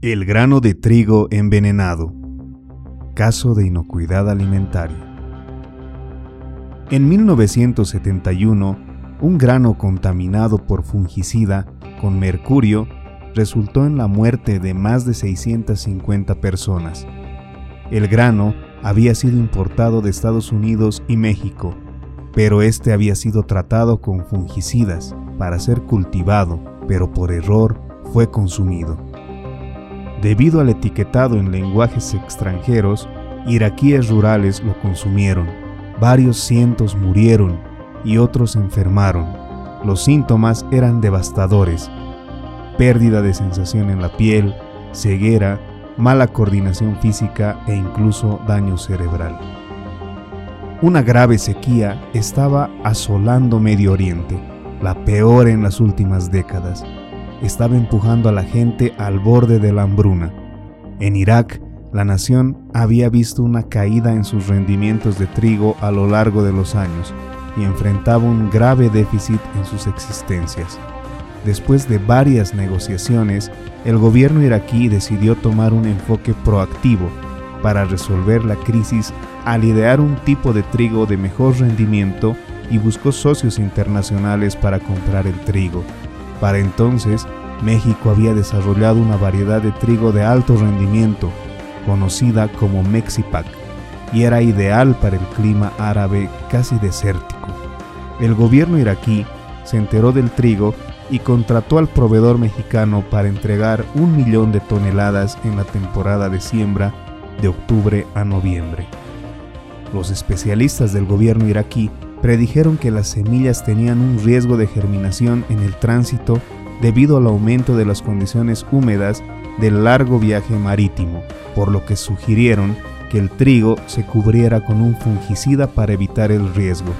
El grano de trigo envenenado. Caso de inocuidad alimentaria. En 1971, un grano contaminado por fungicida con mercurio resultó en la muerte de más de 650 personas. El grano había sido importado de Estados Unidos y México, pero este había sido tratado con fungicidas para ser cultivado, pero por error fue consumido. Debido al etiquetado en lenguajes extranjeros, iraquíes rurales lo consumieron. Varios cientos murieron y otros enfermaron. Los síntomas eran devastadores. Pérdida de sensación en la piel, ceguera, mala coordinación física e incluso daño cerebral. Una grave sequía estaba asolando Medio Oriente, la peor en las últimas décadas estaba empujando a la gente al borde de la hambruna. En Irak, la nación había visto una caída en sus rendimientos de trigo a lo largo de los años y enfrentaba un grave déficit en sus existencias. Después de varias negociaciones, el gobierno iraquí decidió tomar un enfoque proactivo para resolver la crisis al idear un tipo de trigo de mejor rendimiento y buscó socios internacionales para comprar el trigo. Para entonces, México había desarrollado una variedad de trigo de alto rendimiento, conocida como Mexipac, y era ideal para el clima árabe casi desértico. El gobierno iraquí se enteró del trigo y contrató al proveedor mexicano para entregar un millón de toneladas en la temporada de siembra de octubre a noviembre. Los especialistas del gobierno iraquí predijeron que las semillas tenían un riesgo de germinación en el tránsito debido al aumento de las condiciones húmedas del largo viaje marítimo, por lo que sugirieron que el trigo se cubriera con un fungicida para evitar el riesgo.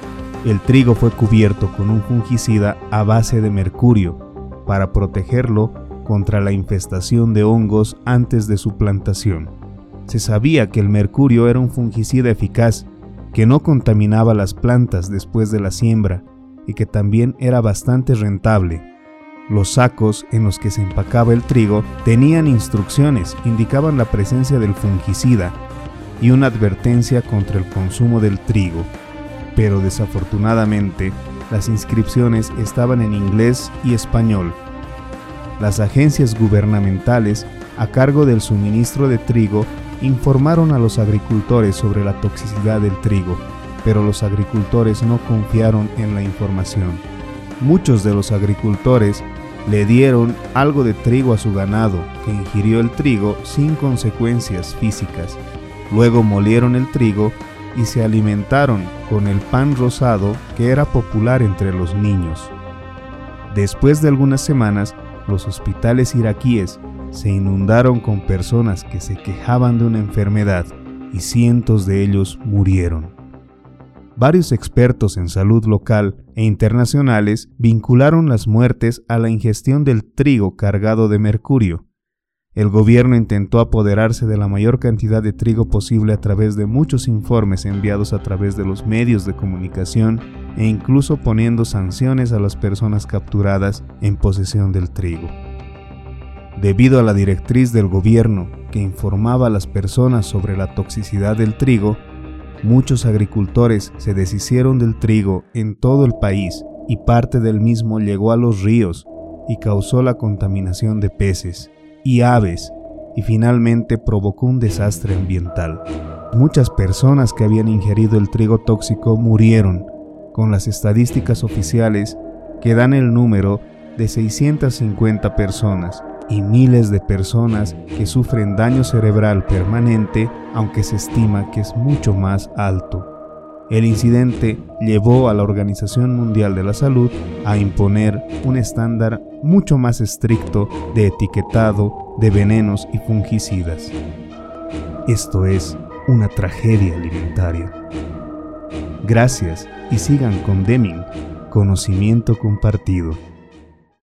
El trigo fue cubierto con un fungicida a base de mercurio para protegerlo contra la infestación de hongos antes de su plantación. Se sabía que el mercurio era un fungicida eficaz que no contaminaba las plantas después de la siembra y que también era bastante rentable. Los sacos en los que se empacaba el trigo tenían instrucciones, indicaban la presencia del fungicida y una advertencia contra el consumo del trigo. Pero desafortunadamente, las inscripciones estaban en inglés y español. Las agencias gubernamentales a cargo del suministro de trigo informaron a los agricultores sobre la toxicidad del trigo, pero los agricultores no confiaron en la información. Muchos de los agricultores le dieron algo de trigo a su ganado, que ingirió el trigo sin consecuencias físicas. Luego molieron el trigo y se alimentaron con el pan rosado que era popular entre los niños. Después de algunas semanas, los hospitales iraquíes se inundaron con personas que se quejaban de una enfermedad y cientos de ellos murieron. Varios expertos en salud local e internacionales vincularon las muertes a la ingestión del trigo cargado de mercurio. El gobierno intentó apoderarse de la mayor cantidad de trigo posible a través de muchos informes enviados a través de los medios de comunicación e incluso poniendo sanciones a las personas capturadas en posesión del trigo debido a la directriz del gobierno que informaba a las personas sobre la toxicidad del trigo, muchos agricultores se deshicieron del trigo en todo el país y parte del mismo llegó a los ríos y causó la contaminación de peces y aves y finalmente provocó un desastre ambiental. Muchas personas que habían ingerido el trigo tóxico murieron, con las estadísticas oficiales que dan el número de 650 personas y miles de personas que sufren daño cerebral permanente, aunque se estima que es mucho más alto. El incidente llevó a la Organización Mundial de la Salud a imponer un estándar mucho más estricto de etiquetado de venenos y fungicidas. Esto es una tragedia alimentaria. Gracias y sigan con Deming, conocimiento compartido.